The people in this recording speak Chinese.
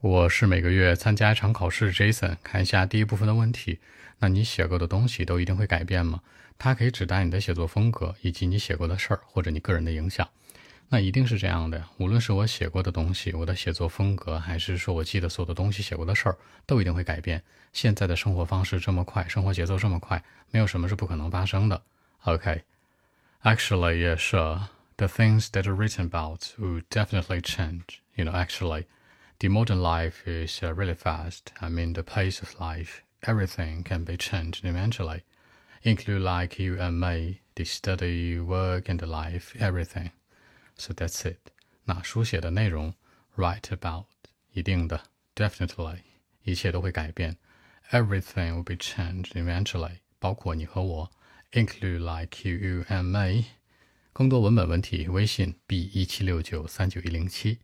我是每个月参加一场考试，Jason。看一下第一部分的问题。那你写过的东西都一定会改变吗？它可以指代你的写作风格，以及你写过的事儿，或者你个人的影响。那一定是这样的。无论是我写过的东西，我的写作风格，还是说我记得所有的东西写过的事儿，都一定会改变。现在的生活方式这么快，生活节奏这么快，没有什么是不可能发生的。OK，actually, yes, the things that are written about will definitely change. You know, actually. the modern life is uh, really fast. I mean, the pace of life, everything can be changed eventually, include like you and me, the study, work, and the life, everything. So that's it. 那书写的内容，write about，一定的，definitely，一切都会改变，everything will be changed eventually，包括你和我，include like you, you and me。更多文本问题，微信 b 一七六九三九一零七。